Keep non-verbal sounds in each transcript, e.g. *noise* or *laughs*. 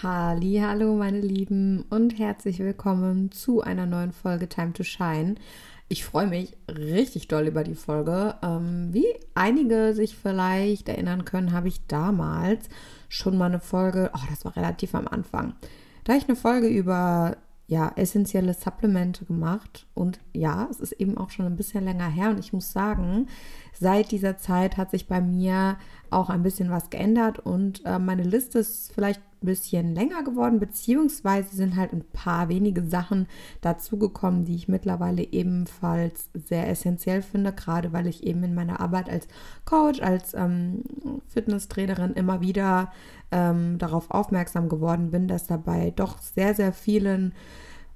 Hallo, meine Lieben und herzlich willkommen zu einer neuen Folge Time to Shine. Ich freue mich richtig doll über die Folge. Ähm, wie einige sich vielleicht erinnern können, habe ich damals schon mal eine Folge, oh, das war relativ am Anfang, da ich eine Folge über ja, essentielle Supplemente gemacht. Und ja, es ist eben auch schon ein bisschen länger her. Und ich muss sagen, seit dieser Zeit hat sich bei mir auch ein bisschen was geändert. Und äh, meine Liste ist vielleicht ein bisschen länger geworden, beziehungsweise sind halt ein paar wenige Sachen dazugekommen, die ich mittlerweile ebenfalls sehr essentiell finde, gerade weil ich eben in meiner Arbeit als Coach, als ähm, Fitnesstrainerin immer wieder ähm, darauf aufmerksam geworden bin, dass dabei doch sehr, sehr vielen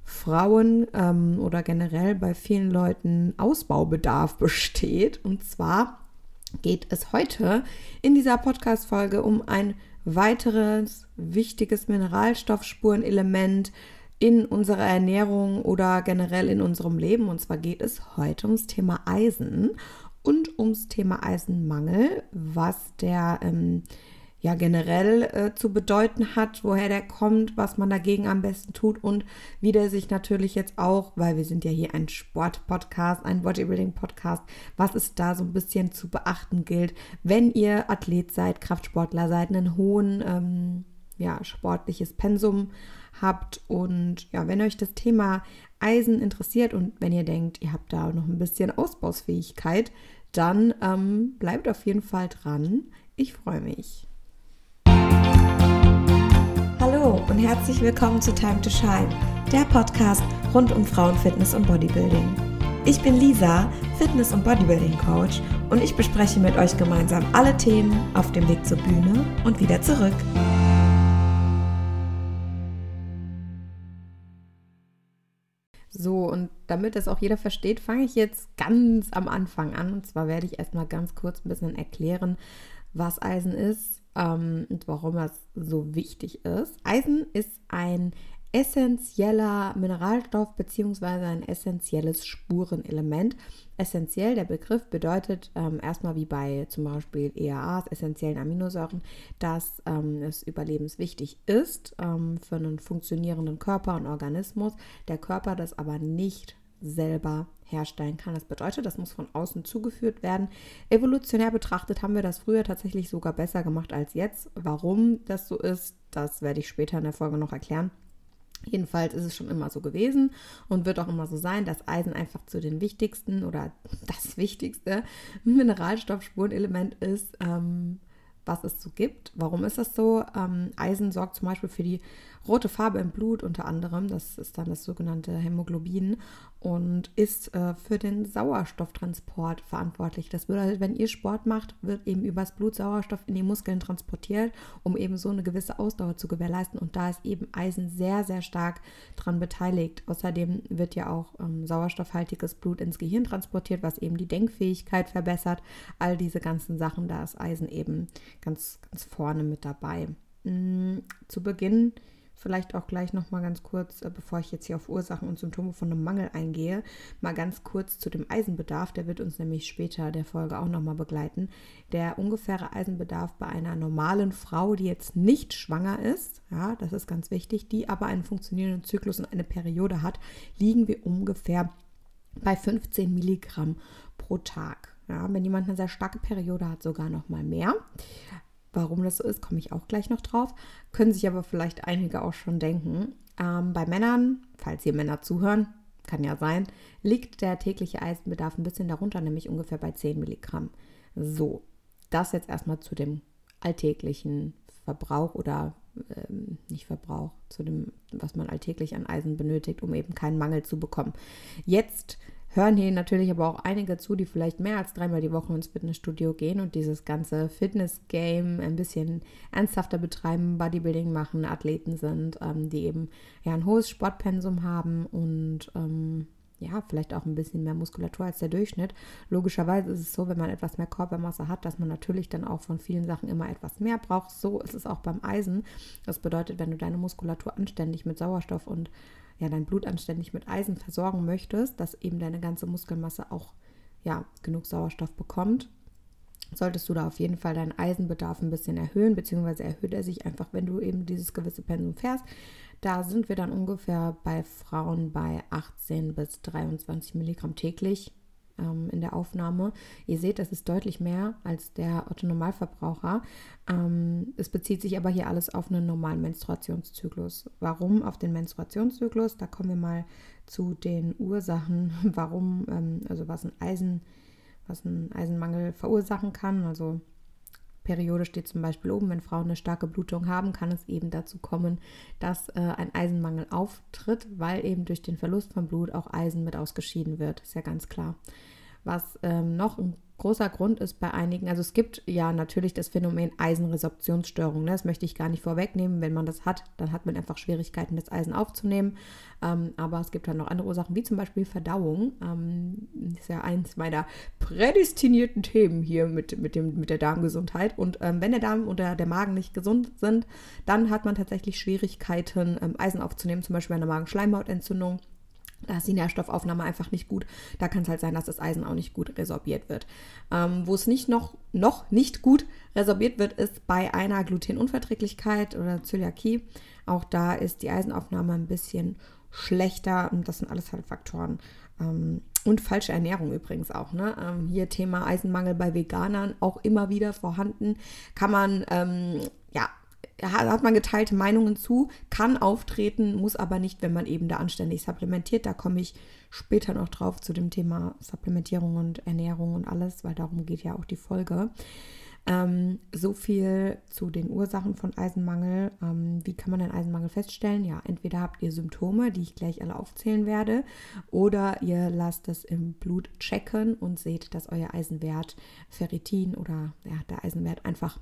Frauen ähm, oder generell bei vielen Leuten Ausbaubedarf *laughs* besteht. Und zwar geht es heute in dieser Podcast-Folge um ein weiteres wichtiges Mineralstoffspurenelement in unserer Ernährung oder generell in unserem Leben. Und zwar geht es heute ums Thema Eisen und ums Thema Eisenmangel, was der ähm, ja generell äh, zu bedeuten hat, woher der kommt, was man dagegen am besten tut und wie der sich natürlich jetzt auch, weil wir sind ja hier ein Sport-Podcast, ein Bodybuilding-Podcast, was es da so ein bisschen zu beachten gilt, wenn ihr Athlet seid, Kraftsportler seid, einen hohen ähm, ja, sportliches Pensum habt und ja, wenn euch das Thema Eisen interessiert und wenn ihr denkt, ihr habt da noch ein bisschen Ausbausfähigkeit, dann ähm, bleibt auf jeden Fall dran. Ich freue mich. Hallo und herzlich willkommen zu Time to Shine, der Podcast rund um Frauenfitness und Bodybuilding. Ich bin Lisa, Fitness- und Bodybuilding-Coach und ich bespreche mit euch gemeinsam alle Themen auf dem Weg zur Bühne und wieder zurück. So, und damit das auch jeder versteht, fange ich jetzt ganz am Anfang an. Und zwar werde ich erstmal ganz kurz ein bisschen erklären, was Eisen ist, ähm, und warum das so wichtig ist. Eisen ist ein essentieller Mineralstoff bzw. ein essentielles Spurenelement. Essentiell, der Begriff bedeutet ähm, erstmal wie bei zum Beispiel EAAs, essentiellen Aminosäuren, dass ähm, es überlebenswichtig ist ähm, für einen funktionierenden Körper und Organismus, der Körper das aber nicht selber herstellen kann. Das bedeutet, das muss von außen zugeführt werden. Evolutionär betrachtet haben wir das früher tatsächlich sogar besser gemacht als jetzt. Warum das so ist, das werde ich später in der Folge noch erklären. Jedenfalls ist es schon immer so gewesen und wird auch immer so sein, dass Eisen einfach zu den wichtigsten oder das wichtigste Mineralstoffspurenelement ist, ähm, was es so gibt. Warum ist das so? Ähm, Eisen sorgt zum Beispiel für die rote Farbe im Blut unter anderem. Das ist dann das sogenannte Hämoglobin und ist äh, für den Sauerstofftransport verantwortlich. Das bedeutet, wenn ihr Sport macht, wird eben übers Blut Sauerstoff in die Muskeln transportiert, um eben so eine gewisse Ausdauer zu gewährleisten. Und da ist eben Eisen sehr, sehr stark dran beteiligt. Außerdem wird ja auch ähm, sauerstoffhaltiges Blut ins Gehirn transportiert, was eben die Denkfähigkeit verbessert. All diese ganzen Sachen, da ist Eisen eben ganz, ganz vorne mit dabei. Mhm, zu Beginn vielleicht auch gleich noch mal ganz kurz, äh, bevor ich jetzt hier auf Ursachen und Symptome von einem Mangel eingehe, mal ganz kurz zu dem Eisenbedarf. Der wird uns nämlich später der Folge auch noch mal begleiten. Der ungefähre Eisenbedarf bei einer normalen Frau, die jetzt nicht schwanger ist, ja, das ist ganz wichtig, die aber einen funktionierenden Zyklus und eine Periode hat, liegen wir ungefähr bei 15 Milligramm pro Tag. Ja, wenn jemand eine sehr starke Periode hat, sogar noch mal mehr. Warum das so ist, komme ich auch gleich noch drauf. Können sich aber vielleicht einige auch schon denken. Ähm, bei Männern, falls hier Männer zuhören, kann ja sein, liegt der tägliche Eisenbedarf ein bisschen darunter, nämlich ungefähr bei 10 Milligramm. So, das jetzt erstmal zu dem alltäglichen Verbrauch oder ähm, nicht Verbrauch, zu dem, was man alltäglich an Eisen benötigt, um eben keinen Mangel zu bekommen. Jetzt hören hier natürlich aber auch einige zu, die vielleicht mehr als dreimal die Woche ins Fitnessstudio gehen und dieses ganze Fitness-Game ein bisschen ernsthafter betreiben, Bodybuilding machen, Athleten sind, ähm, die eben ja ein hohes Sportpensum haben und ähm, ja, vielleicht auch ein bisschen mehr Muskulatur als der Durchschnitt. Logischerweise ist es so, wenn man etwas mehr Körpermasse hat, dass man natürlich dann auch von vielen Sachen immer etwas mehr braucht. So ist es auch beim Eisen. Das bedeutet, wenn du deine Muskulatur anständig mit Sauerstoff und ja, dein Blut anständig mit Eisen versorgen möchtest, dass eben deine ganze Muskelmasse auch ja, genug Sauerstoff bekommt, solltest du da auf jeden Fall deinen Eisenbedarf ein bisschen erhöhen, beziehungsweise erhöht er sich einfach, wenn du eben dieses gewisse Pensum fährst. Da sind wir dann ungefähr bei Frauen bei 18 bis 23 Milligramm täglich ähm, in der Aufnahme. Ihr seht, das ist deutlich mehr als der Otto-Normalverbraucher. Ähm, es bezieht sich aber hier alles auf einen normalen Menstruationszyklus. Warum auf den Menstruationszyklus? Da kommen wir mal zu den Ursachen, *laughs* warum, ähm, also was ein Eisen, was ein Eisenmangel verursachen kann. Also Periode steht zum Beispiel oben, wenn Frauen eine starke Blutung haben, kann es eben dazu kommen, dass äh, ein Eisenmangel auftritt, weil eben durch den Verlust von Blut auch Eisen mit ausgeschieden wird. Ist ja ganz klar. Was ähm, noch ein großer Grund ist bei einigen, also es gibt ja natürlich das Phänomen Eisenresorptionsstörung. Ne? Das möchte ich gar nicht vorwegnehmen. Wenn man das hat, dann hat man einfach Schwierigkeiten, das Eisen aufzunehmen. Ähm, aber es gibt dann noch andere Ursachen, wie zum Beispiel Verdauung. Ähm, ist ja eins meiner prädestinierten Themen hier mit, mit, dem, mit der Darmgesundheit. Und ähm, wenn der Darm oder der Magen nicht gesund sind, dann hat man tatsächlich Schwierigkeiten, ähm, Eisen aufzunehmen, zum Beispiel eine Magenschleimhautentzündung da ist die Nährstoffaufnahme einfach nicht gut. Da kann es halt sein, dass das Eisen auch nicht gut resorbiert wird. Ähm, wo es nicht noch, noch nicht gut resorbiert wird, ist bei einer Glutenunverträglichkeit oder Zöliakie. Auch da ist die Eisenaufnahme ein bisschen schlechter. Und das sind alles halt Faktoren. Ähm, und falsche Ernährung übrigens auch. Ne? Ähm, hier Thema Eisenmangel bei Veganern auch immer wieder vorhanden. Kann man ähm, hat man geteilte Meinungen zu, kann auftreten, muss aber nicht, wenn man eben da anständig supplementiert. Da komme ich später noch drauf zu dem Thema Supplementierung und Ernährung und alles, weil darum geht ja auch die Folge. Ähm, so viel zu den Ursachen von Eisenmangel. Ähm, wie kann man den Eisenmangel feststellen? Ja, entweder habt ihr Symptome, die ich gleich alle aufzählen werde, oder ihr lasst es im Blut checken und seht, dass euer Eisenwert Ferritin oder ja, der Eisenwert einfach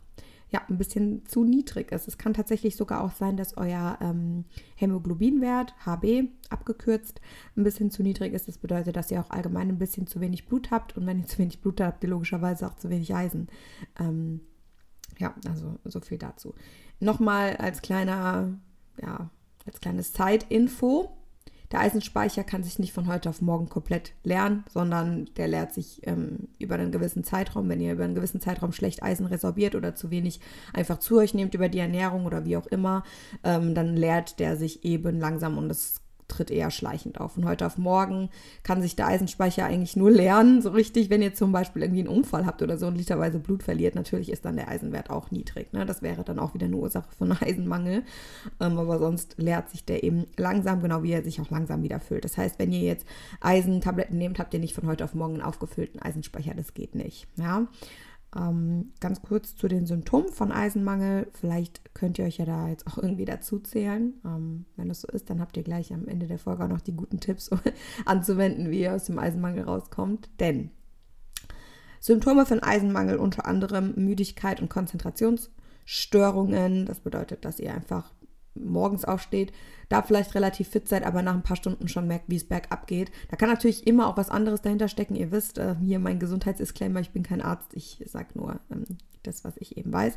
ja, ein bisschen zu niedrig ist. Es kann tatsächlich sogar auch sein, dass euer ähm, Hämoglobinwert, HB abgekürzt, ein bisschen zu niedrig ist. Das bedeutet, dass ihr auch allgemein ein bisschen zu wenig Blut habt. Und wenn ihr *laughs* zu wenig Blut habt, habt ihr logischerweise auch zu wenig Eisen. Ähm, ja, also so viel dazu. Nochmal als kleiner, ja, als kleines Zeitinfo. Der Eisenspeicher kann sich nicht von heute auf morgen komplett leeren, sondern der leert sich ähm, über einen gewissen Zeitraum. Wenn ihr über einen gewissen Zeitraum schlecht Eisen resorbiert oder zu wenig einfach zu euch nehmt über die Ernährung oder wie auch immer, ähm, dann leert der sich eben langsam und das tritt eher schleichend auf. Von heute auf morgen kann sich der Eisenspeicher eigentlich nur lernen, so richtig, wenn ihr zum Beispiel irgendwie einen Unfall habt oder so und literweise Blut verliert. Natürlich ist dann der Eisenwert auch niedrig. Ne? Das wäre dann auch wieder eine Ursache von *laughs* Eisenmangel. Ähm, aber sonst leert sich der eben langsam, genau wie er sich auch langsam wieder füllt. Das heißt, wenn ihr jetzt Eisentabletten nehmt, habt ihr nicht von heute auf morgen einen aufgefüllten Eisenspeicher. Das geht nicht. Ja. Ähm, ganz kurz zu den Symptomen von Eisenmangel. Vielleicht könnt ihr euch ja da jetzt auch irgendwie dazu zählen. Ähm, wenn das so ist, dann habt ihr gleich am Ende der Folge auch noch die guten Tipps *laughs* anzuwenden, wie ihr aus dem Eisenmangel rauskommt. Denn Symptome von Eisenmangel unter anderem Müdigkeit und Konzentrationsstörungen. Das bedeutet, dass ihr einfach morgens aufsteht, da vielleicht relativ fit seid, aber nach ein paar Stunden schon merkt, wie es bergab geht. Da kann natürlich immer auch was anderes dahinter stecken. Ihr wisst, äh, hier mein Gesundheitsdisclaimer, ich bin kein Arzt, ich sage nur ähm, das, was ich eben weiß.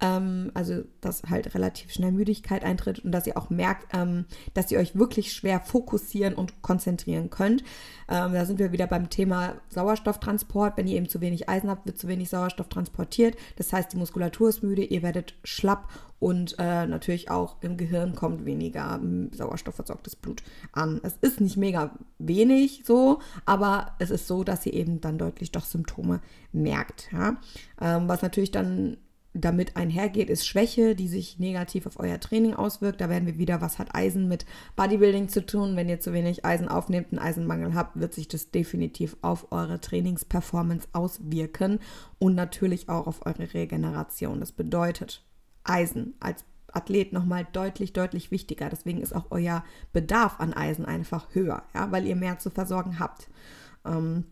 Ähm, also, dass halt relativ schnell Müdigkeit eintritt und dass ihr auch merkt, ähm, dass ihr euch wirklich schwer fokussieren und konzentrieren könnt. Ähm, da sind wir wieder beim Thema Sauerstofftransport. Wenn ihr eben zu wenig Eisen habt, wird zu wenig Sauerstoff transportiert. Das heißt, die Muskulatur ist müde, ihr werdet schlapp und äh, natürlich auch im Gehirn kommt weniger sauerstoffversorgtes Blut an. Es ist nicht mega wenig so, aber es ist so, dass ihr eben dann deutlich doch Symptome merkt. Ja? Ähm, was natürlich dann damit einhergeht, ist Schwäche, die sich negativ auf euer Training auswirkt. Da werden wir wieder, was hat Eisen mit Bodybuilding zu tun? Wenn ihr zu wenig Eisen aufnehmt, einen Eisenmangel habt, wird sich das definitiv auf eure Trainingsperformance auswirken und natürlich auch auf eure Regeneration. Das bedeutet, Eisen als Athlet nochmal deutlich, deutlich wichtiger. Deswegen ist auch euer Bedarf an Eisen einfach höher, ja, weil ihr mehr zu versorgen habt. Ähm,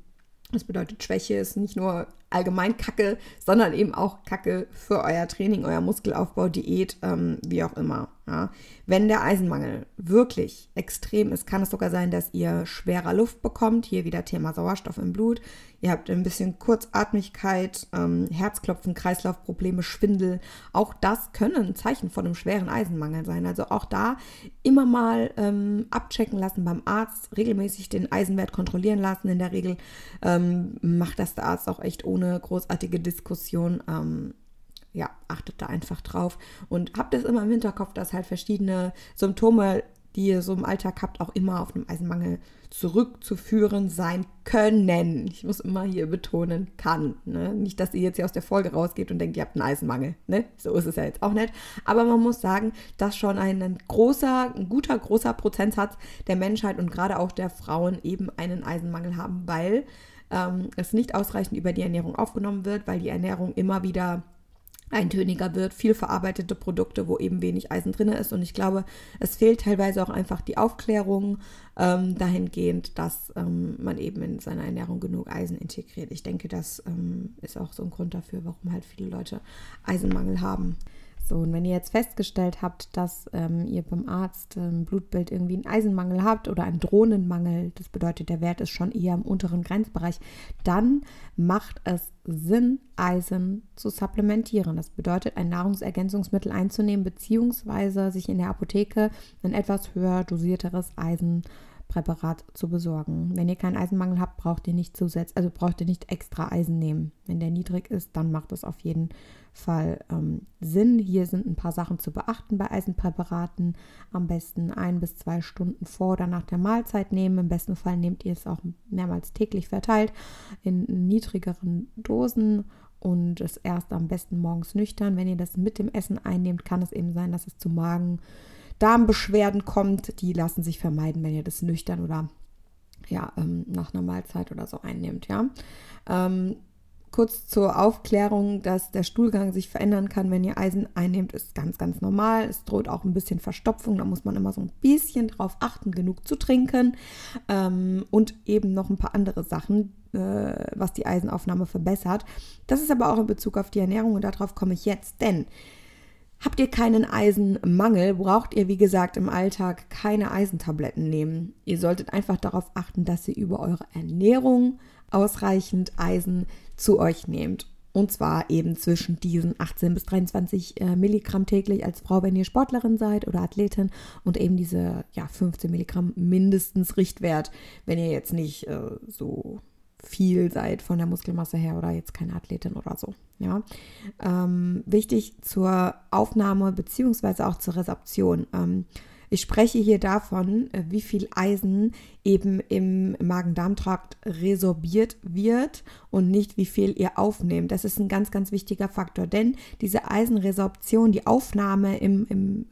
das bedeutet, Schwäche ist nicht nur allgemein Kacke, sondern eben auch Kacke für euer Training, euer Muskelaufbau, Diät, ähm, wie auch immer. Ja. Wenn der Eisenmangel wirklich extrem ist, kann es sogar sein, dass ihr schwerer Luft bekommt. Hier wieder Thema Sauerstoff im Blut. Ihr habt ein bisschen Kurzatmigkeit, ähm, Herzklopfen, Kreislaufprobleme, Schwindel. Auch das können Zeichen von einem schweren Eisenmangel sein. Also auch da immer mal ähm, abchecken lassen beim Arzt, regelmäßig den Eisenwert kontrollieren lassen. In der Regel ähm, macht das der Arzt auch echt ohne großartige Diskussion ähm, ja, achtet da einfach drauf und habt es immer im Hinterkopf, dass halt verschiedene Symptome, die ihr so im Alltag habt, auch immer auf einen Eisenmangel zurückzuführen sein können. Ich muss immer hier betonen, kann. Ne? Nicht, dass ihr jetzt hier aus der Folge rausgeht und denkt, ihr habt einen Eisenmangel. Ne? So ist es ja jetzt auch nicht. Aber man muss sagen, dass schon ein großer, ein guter, großer Prozentsatz der Menschheit und gerade auch der Frauen eben einen Eisenmangel haben, weil ähm, es nicht ausreichend über die Ernährung aufgenommen wird, weil die Ernährung immer wieder eintöniger wird, viel verarbeitete Produkte, wo eben wenig Eisen drin ist. Und ich glaube, es fehlt teilweise auch einfach die Aufklärung ähm, dahingehend, dass ähm, man eben in seiner Ernährung genug Eisen integriert. Ich denke, das ähm, ist auch so ein Grund dafür, warum halt viele Leute Eisenmangel haben. So, und wenn ihr jetzt festgestellt habt, dass ähm, ihr beim Arzt im Blutbild irgendwie einen Eisenmangel habt oder einen Drohnenmangel, das bedeutet, der Wert ist schon eher im unteren Grenzbereich, dann macht es Sinn, Eisen zu supplementieren. Das bedeutet, ein Nahrungsergänzungsmittel einzunehmen, beziehungsweise sich in der Apotheke ein etwas höher dosierteres Eisen Präparat zu besorgen. Wenn ihr keinen Eisenmangel habt, braucht ihr nicht zusätzlich, also braucht ihr nicht extra Eisen nehmen. Wenn der niedrig ist, dann macht es auf jeden Fall ähm, Sinn. Hier sind ein paar Sachen zu beachten bei Eisenpräparaten. Am besten ein bis zwei Stunden vor oder nach der Mahlzeit nehmen. Im besten Fall nehmt ihr es auch mehrmals täglich verteilt in niedrigeren Dosen und es erst am besten morgens nüchtern. Wenn ihr das mit dem Essen einnehmt, kann es eben sein, dass es zu Magen Darmbeschwerden kommt, die lassen sich vermeiden, wenn ihr das nüchtern oder ja, ähm, nach einer Mahlzeit oder so einnehmt, ja. Ähm, kurz zur Aufklärung, dass der Stuhlgang sich verändern kann, wenn ihr Eisen einnehmt, ist ganz, ganz normal. Es droht auch ein bisschen Verstopfung, da muss man immer so ein bisschen drauf achten, genug zu trinken ähm, und eben noch ein paar andere Sachen, äh, was die Eisenaufnahme verbessert. Das ist aber auch in Bezug auf die Ernährung und darauf komme ich jetzt, denn Habt ihr keinen Eisenmangel, braucht ihr, wie gesagt, im Alltag keine Eisentabletten nehmen. Ihr solltet einfach darauf achten, dass ihr über eure Ernährung ausreichend Eisen zu euch nehmt. Und zwar eben zwischen diesen 18 bis 23 äh, Milligramm täglich als Frau, wenn ihr Sportlerin seid oder Athletin und eben diese ja, 15 Milligramm mindestens Richtwert, wenn ihr jetzt nicht äh, so viel seid von der Muskelmasse her oder jetzt keine Athletin oder so. Ja, ähm, wichtig zur Aufnahme beziehungsweise auch zur Resorption. Ähm, ich spreche hier davon, äh, wie viel Eisen eben im Magen-Darm-Trakt resorbiert wird und nicht wie viel ihr aufnehmt. Das ist ein ganz, ganz wichtiger Faktor, denn diese Eisenresorption, die Aufnahme im, im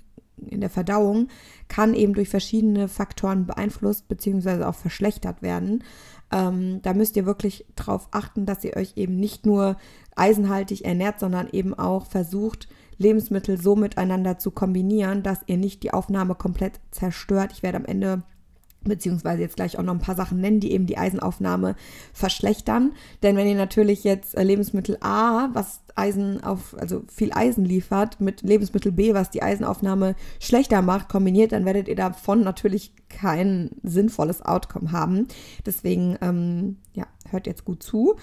in der Verdauung kann eben durch verschiedene Faktoren beeinflusst bzw. auch verschlechtert werden. Ähm, da müsst ihr wirklich darauf achten, dass ihr euch eben nicht nur eisenhaltig ernährt, sondern eben auch versucht, Lebensmittel so miteinander zu kombinieren, dass ihr nicht die Aufnahme komplett zerstört. Ich werde am Ende beziehungsweise jetzt gleich auch noch ein paar Sachen nennen, die eben die Eisenaufnahme verschlechtern. Denn wenn ihr natürlich jetzt äh, Lebensmittel A, was Eisen auf, also viel Eisen liefert, mit Lebensmittel B, was die Eisenaufnahme schlechter macht, kombiniert, dann werdet ihr davon natürlich kein sinnvolles Outcome haben. Deswegen, ähm, ja, hört jetzt gut zu.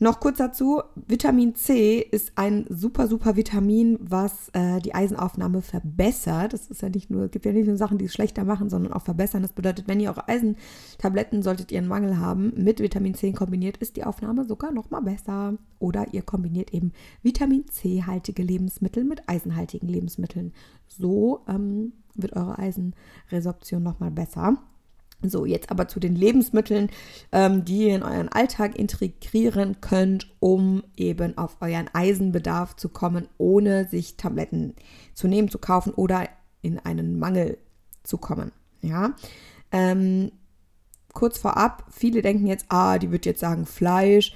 Noch kurz dazu, Vitamin C ist ein super, super Vitamin, was äh, die Eisenaufnahme verbessert. Das ist ja nicht nur, es gibt ja nicht nur Sachen, die es schlechter machen, sondern auch verbessern. Das bedeutet, wenn ihr eure Eisentabletten, solltet ihr einen Mangel haben, mit Vitamin C kombiniert, ist die Aufnahme sogar noch mal besser. Oder ihr kombiniert eben Vitamin C-haltige Lebensmittel mit eisenhaltigen Lebensmitteln. So ähm, wird eure Eisenresorption noch mal besser. So, jetzt aber zu den Lebensmitteln, ähm, die ihr in euren Alltag integrieren könnt, um eben auf euren Eisenbedarf zu kommen, ohne sich Tabletten zu nehmen, zu kaufen oder in einen Mangel zu kommen. Ja. Ähm, kurz vorab, viele denken jetzt, ah, die wird jetzt sagen Fleisch.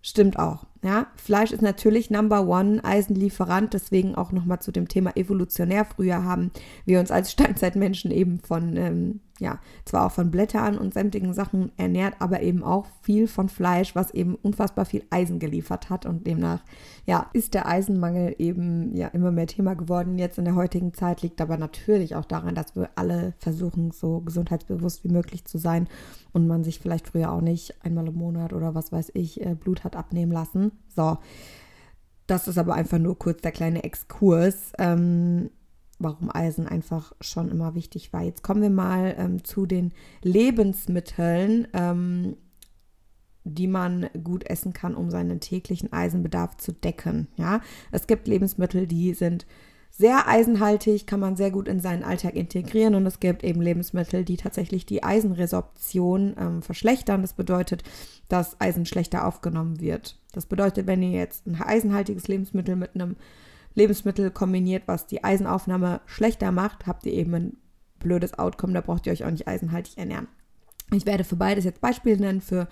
Stimmt auch. Ja, Fleisch ist natürlich Number One Eisenlieferant, deswegen auch nochmal zu dem Thema evolutionär. Früher haben wir uns als Steinzeitmenschen eben von ähm, ja, zwar auch von Blättern und sämtlichen Sachen ernährt, aber eben auch viel von Fleisch, was eben unfassbar viel Eisen geliefert hat und demnach, ja, ist der Eisenmangel eben ja immer mehr Thema geworden jetzt in der heutigen Zeit, liegt aber natürlich auch daran, dass wir alle versuchen, so gesundheitsbewusst wie möglich zu sein und man sich vielleicht früher auch nicht einmal im Monat oder was weiß ich, äh, Blut hat abnehmen lassen. So, das ist aber einfach nur kurz der kleine Exkurs. Ähm, warum Eisen einfach schon immer wichtig war. Jetzt kommen wir mal ähm, zu den Lebensmitteln, ähm, die man gut essen kann, um seinen täglichen Eisenbedarf zu decken. Ja, es gibt Lebensmittel, die sind sehr eisenhaltig, kann man sehr gut in seinen Alltag integrieren und es gibt eben Lebensmittel, die tatsächlich die Eisenresorption ähm, verschlechtern. Das bedeutet, dass Eisen schlechter aufgenommen wird. Das bedeutet, wenn ihr jetzt ein eisenhaltiges Lebensmittel mit einem Lebensmittel kombiniert, was die Eisenaufnahme schlechter macht, habt ihr eben ein blödes Outcome. Da braucht ihr euch auch nicht eisenhaltig ernähren. Ich werde für beides jetzt Beispiele nennen, für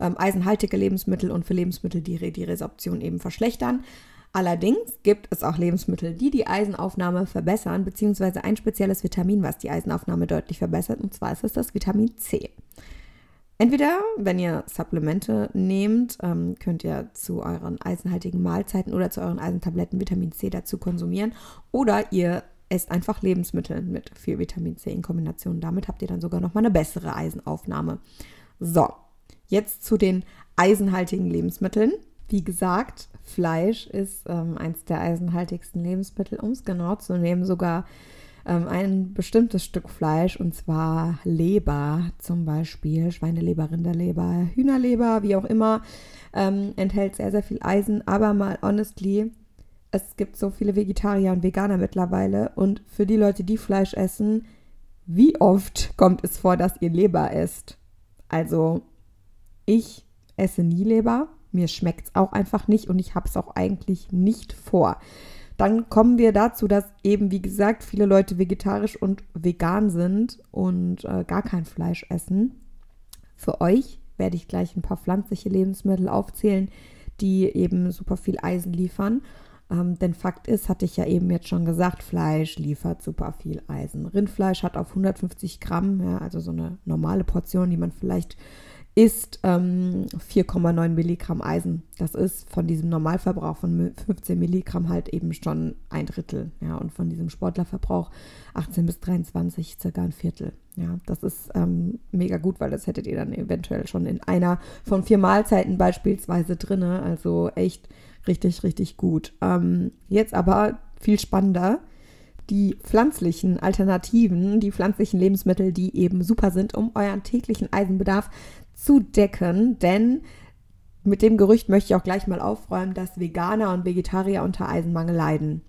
ähm, eisenhaltige Lebensmittel und für Lebensmittel, die die Resorption eben verschlechtern. Allerdings gibt es auch Lebensmittel, die die Eisenaufnahme verbessern, beziehungsweise ein spezielles Vitamin, was die Eisenaufnahme deutlich verbessert, und zwar ist es das Vitamin C. Entweder, wenn ihr Supplemente nehmt, ähm, könnt ihr zu euren eisenhaltigen Mahlzeiten oder zu euren Eisentabletten Vitamin C dazu konsumieren. Oder ihr esst einfach Lebensmittel mit viel Vitamin C in Kombination. Damit habt ihr dann sogar nochmal eine bessere Eisenaufnahme. So, jetzt zu den eisenhaltigen Lebensmitteln. Wie gesagt, Fleisch ist ähm, eins der eisenhaltigsten Lebensmittel, um es genau zu nehmen, sogar ähm, ein bestimmtes Stück Fleisch und zwar Leber zum Beispiel, Schweineleber, Rinderleber, Hühnerleber, wie auch immer, ähm, enthält sehr, sehr viel Eisen. Aber mal honestly, es gibt so viele Vegetarier und Veganer mittlerweile und für die Leute, die Fleisch essen, wie oft kommt es vor, dass ihr Leber esst? Also, ich esse nie Leber. Mir schmeckt es auch einfach nicht und ich habe es auch eigentlich nicht vor. Dann kommen wir dazu, dass eben, wie gesagt, viele Leute vegetarisch und vegan sind und äh, gar kein Fleisch essen. Für euch werde ich gleich ein paar pflanzliche Lebensmittel aufzählen, die eben super viel Eisen liefern. Ähm, denn Fakt ist, hatte ich ja eben jetzt schon gesagt, Fleisch liefert super viel Eisen. Rindfleisch hat auf 150 Gramm, ja, also so eine normale Portion, die man vielleicht ist ähm, 4,9 Milligramm Eisen. Das ist von diesem Normalverbrauch von 15 Milligramm halt eben schon ein Drittel. Ja, und von diesem Sportlerverbrauch 18 bis 23 circa ein Viertel. Ja, das ist ähm, mega gut, weil das hättet ihr dann eventuell schon in einer von vier Mahlzeiten beispielsweise drin. Also echt richtig, richtig gut. Ähm, jetzt aber viel spannender die pflanzlichen Alternativen, die pflanzlichen Lebensmittel, die eben super sind, um euren täglichen Eisenbedarf zu decken, denn mit dem Gerücht möchte ich auch gleich mal aufräumen, dass Veganer und Vegetarier unter Eisenmangel leiden.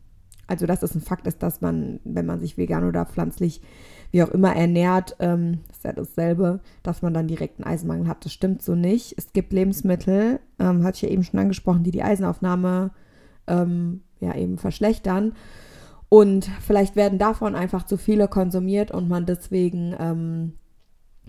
Also, dass es ein Fakt ist, dass man, wenn man sich vegan oder pflanzlich wie auch immer ernährt, ähm, ist ja dasselbe, dass man dann direkt einen Eisenmangel hat. Das stimmt so nicht. Es gibt Lebensmittel, ähm, hatte ich ja eben schon angesprochen, die die Eisenaufnahme ähm, ja eben verschlechtern. Und vielleicht werden davon einfach zu viele konsumiert und man deswegen ähm,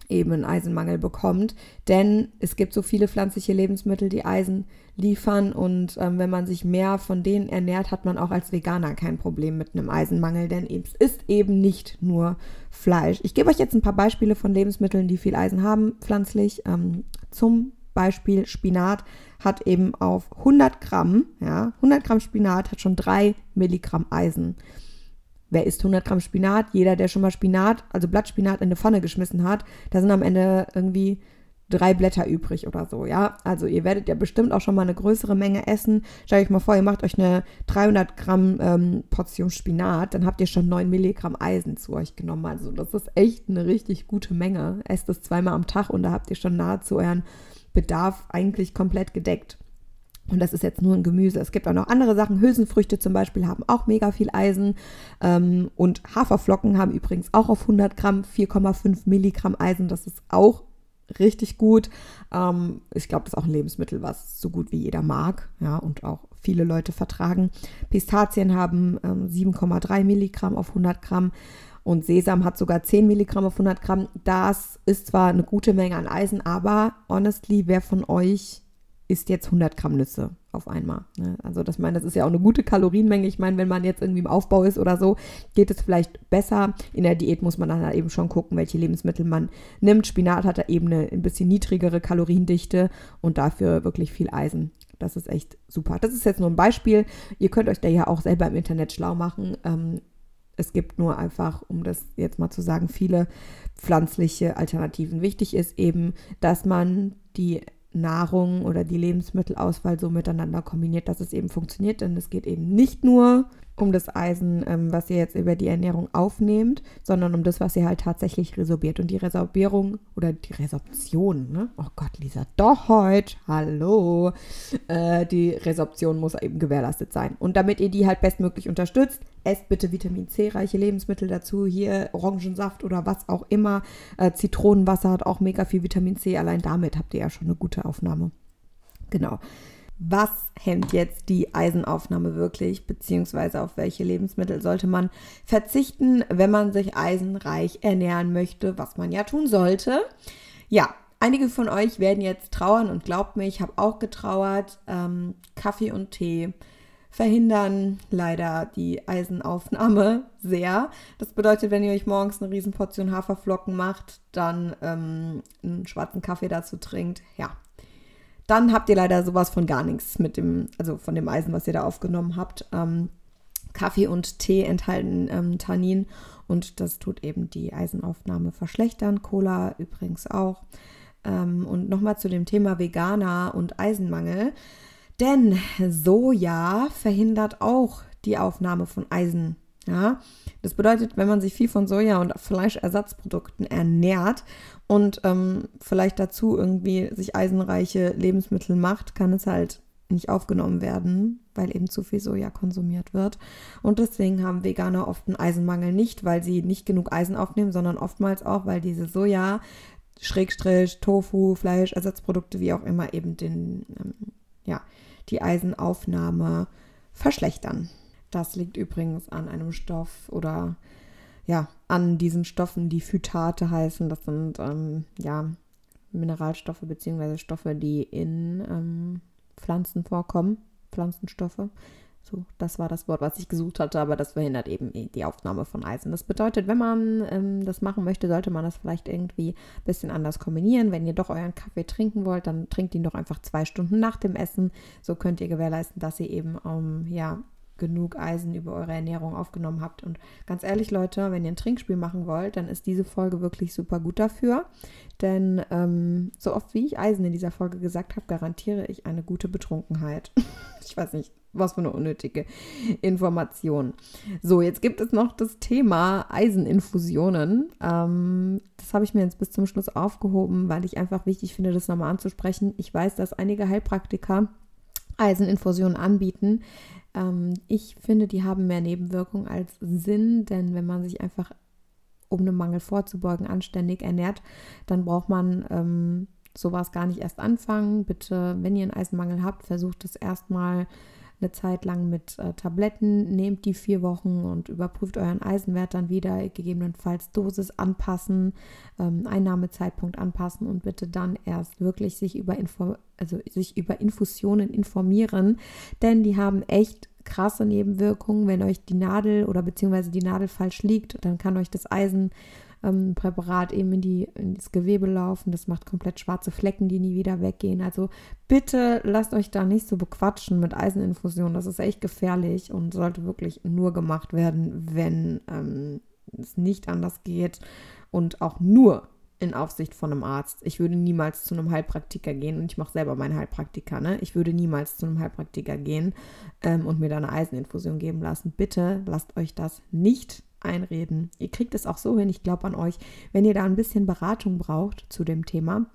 eben einen Eisenmangel bekommt. Denn es gibt so viele pflanzliche Lebensmittel, die Eisen liefern und ähm, wenn man sich mehr von denen ernährt, hat man auch als Veganer kein Problem mit einem Eisenmangel, denn es ist eben nicht nur Fleisch. Ich gebe euch jetzt ein paar Beispiele von Lebensmitteln, die viel Eisen haben, pflanzlich. Ähm, zum Beispiel Spinat hat eben auf 100 Gramm, ja, 100 Gramm Spinat hat schon 3 Milligramm Eisen. Wer isst 100 Gramm Spinat? Jeder, der schon mal Spinat, also Blattspinat in eine Pfanne geschmissen hat, da sind am Ende irgendwie drei Blätter übrig oder so, ja. Also ihr werdet ja bestimmt auch schon mal eine größere Menge essen. Stellt euch mal vor, ihr macht euch eine 300 Gramm ähm, Portion Spinat, dann habt ihr schon 9 Milligramm Eisen zu euch genommen. Also das ist echt eine richtig gute Menge. Esst es zweimal am Tag und da habt ihr schon nahezu euren Bedarf eigentlich komplett gedeckt. Und das ist jetzt nur ein Gemüse. Es gibt auch noch andere Sachen. Hülsenfrüchte zum Beispiel haben auch mega viel Eisen. Ähm, und Haferflocken haben übrigens auch auf 100 Gramm 4,5 Milligramm Eisen. Das ist auch richtig gut. Ähm, ich glaube, das ist auch ein Lebensmittel, was so gut wie jeder mag. Ja, und auch viele Leute vertragen. Pistazien haben ähm, 7,3 Milligramm auf 100 Gramm. Und Sesam hat sogar 10 Milligramm auf 100 Gramm. Das ist zwar eine gute Menge an Eisen, aber honestly, wer von euch isst jetzt 100 Gramm Nüsse auf einmal. Ne? Also das, meine, das ist ja auch eine gute Kalorienmenge. Ich meine, wenn man jetzt irgendwie im Aufbau ist oder so, geht es vielleicht besser. In der Diät muss man dann halt eben schon gucken, welche Lebensmittel man nimmt. Spinat hat da eben eine ein bisschen niedrigere Kaloriendichte und dafür wirklich viel Eisen. Das ist echt super. Das ist jetzt nur ein Beispiel. Ihr könnt euch da ja auch selber im Internet schlau machen. Ähm, es gibt nur einfach, um das jetzt mal zu sagen, viele pflanzliche Alternativen. Wichtig ist eben, dass man die Nahrung oder die Lebensmittelauswahl so miteinander kombiniert, dass es eben funktioniert. Denn es geht eben nicht nur um das Eisen, ähm, was ihr jetzt über die Ernährung aufnehmt, sondern um das, was ihr halt tatsächlich resorbiert. Und die Resorbierung oder die Resorption, ne? Oh Gott, Lisa, doch heute, hallo. Äh, die Resorption muss eben gewährleistet sein. Und damit ihr die halt bestmöglich unterstützt, esst bitte Vitamin C-reiche Lebensmittel dazu. Hier Orangensaft oder was auch immer. Äh, Zitronenwasser hat auch mega viel Vitamin C. Allein damit habt ihr ja schon eine gute Aufnahme. Genau was hemmt jetzt die Eisenaufnahme wirklich, beziehungsweise auf welche Lebensmittel sollte man verzichten, wenn man sich eisenreich ernähren möchte, was man ja tun sollte. Ja, einige von euch werden jetzt trauern und glaubt mir, ich habe auch getrauert. Ähm, Kaffee und Tee verhindern leider die Eisenaufnahme *laughs* sehr. Das bedeutet, wenn ihr euch morgens eine Riesenportion Haferflocken macht, dann ähm, einen schwarzen Kaffee dazu trinkt, ja, dann habt ihr leider sowas von gar nichts mit dem, also von dem Eisen, was ihr da aufgenommen habt. Ähm, Kaffee und Tee enthalten ähm, Tannin und das tut eben die Eisenaufnahme verschlechtern. Cola übrigens auch. Ähm, und nochmal zu dem Thema Veganer und Eisenmangel. Denn Soja verhindert auch die Aufnahme von Eisen. Ja, das bedeutet, wenn man sich viel von Soja und Fleischersatzprodukten ernährt und ähm, vielleicht dazu irgendwie sich eisenreiche Lebensmittel macht, kann es halt nicht aufgenommen werden, weil eben zu viel Soja konsumiert wird. Und deswegen haben Veganer oft einen Eisenmangel nicht, weil sie nicht genug Eisen aufnehmen, sondern oftmals auch, weil diese Soja, Schrägstrich, Tofu, Fleisch, Ersatzprodukte, wie auch immer, eben den, ähm, ja, die Eisenaufnahme verschlechtern. Das liegt übrigens an einem Stoff oder ja, an diesen Stoffen, die Phytate heißen. Das sind ähm, ja Mineralstoffe bzw. Stoffe, die in ähm, Pflanzen vorkommen. Pflanzenstoffe. So, das war das Wort, was ich gesucht hatte, aber das verhindert eben die Aufnahme von Eisen. Das bedeutet, wenn man ähm, das machen möchte, sollte man das vielleicht irgendwie ein bisschen anders kombinieren. Wenn ihr doch euren Kaffee trinken wollt, dann trinkt ihn doch einfach zwei Stunden nach dem Essen. So könnt ihr gewährleisten, dass ihr eben ähm, ja, genug Eisen über eure Ernährung aufgenommen habt. Und ganz ehrlich, Leute, wenn ihr ein Trinkspiel machen wollt, dann ist diese Folge wirklich super gut dafür. Denn ähm, so oft wie ich Eisen in dieser Folge gesagt habe, garantiere ich eine gute Betrunkenheit. *laughs* ich weiß nicht, was für eine unnötige Information. So, jetzt gibt es noch das Thema Eiseninfusionen. Ähm, das habe ich mir jetzt bis zum Schluss aufgehoben, weil ich einfach wichtig finde, das nochmal anzusprechen. Ich weiß, dass einige Heilpraktiker Eiseninfusionen anbieten. Ähm, ich finde, die haben mehr Nebenwirkungen als Sinn, denn wenn man sich einfach, um einem Mangel vorzubeugen, anständig ernährt, dann braucht man ähm, sowas gar nicht erst anfangen. Bitte, wenn ihr einen Eisenmangel habt, versucht es erstmal eine Zeit lang mit äh, Tabletten, nehmt die vier Wochen und überprüft euren Eisenwert dann wieder, gegebenenfalls Dosis anpassen, ähm, Einnahmezeitpunkt anpassen und bitte dann erst wirklich sich über, Info also sich über Infusionen informieren, denn die haben echt krasse Nebenwirkungen. Wenn euch die Nadel oder beziehungsweise die Nadel falsch liegt, dann kann euch das Eisen ähm, eben in, die, in das Gewebe laufen. Das macht komplett schwarze Flecken, die nie wieder weggehen. Also bitte lasst euch da nicht so bequatschen mit Eiseninfusion. Das ist echt gefährlich und sollte wirklich nur gemacht werden, wenn ähm, es nicht anders geht und auch nur in Aufsicht von einem Arzt. Ich würde niemals zu einem Heilpraktiker gehen und ich mache selber meinen Heilpraktiker. Ne? Ich würde niemals zu einem Heilpraktiker gehen ähm, und mir da eine Eiseninfusion geben lassen. Bitte lasst euch das nicht einreden. Ihr kriegt es auch so hin, ich glaube an euch. Wenn ihr da ein bisschen Beratung braucht zu dem Thema,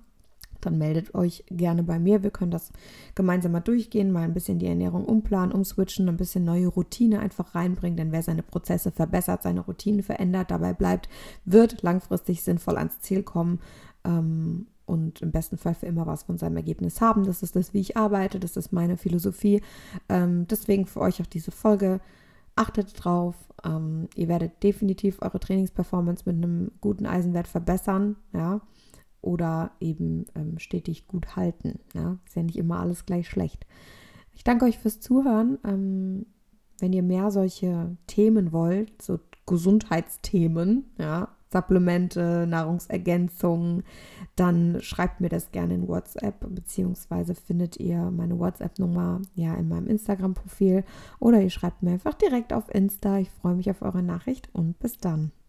dann meldet euch gerne bei mir. Wir können das gemeinsam mal durchgehen, mal ein bisschen die Ernährung umplanen, umswitchen, ein bisschen neue Routine einfach reinbringen. Denn wer seine Prozesse verbessert, seine Routine verändert, dabei bleibt, wird langfristig sinnvoll ans Ziel kommen. Ähm, und im besten Fall für immer was von seinem Ergebnis haben. Das ist das, wie ich arbeite, das ist meine Philosophie. Ähm, deswegen für euch auch diese Folge. Achtet drauf, ähm, ihr werdet definitiv eure Trainingsperformance mit einem guten Eisenwert verbessern, ja. Oder eben ähm, stetig gut halten. Ja? Ist ja nicht immer alles gleich schlecht. Ich danke euch fürs Zuhören. Ähm, wenn ihr mehr solche Themen wollt, so Gesundheitsthemen, ja, Supplemente, Nahrungsergänzungen, dann schreibt mir das gerne in WhatsApp, beziehungsweise findet ihr meine WhatsApp-Nummer ja in meinem Instagram-Profil oder ihr schreibt mir einfach direkt auf Insta. Ich freue mich auf eure Nachricht und bis dann.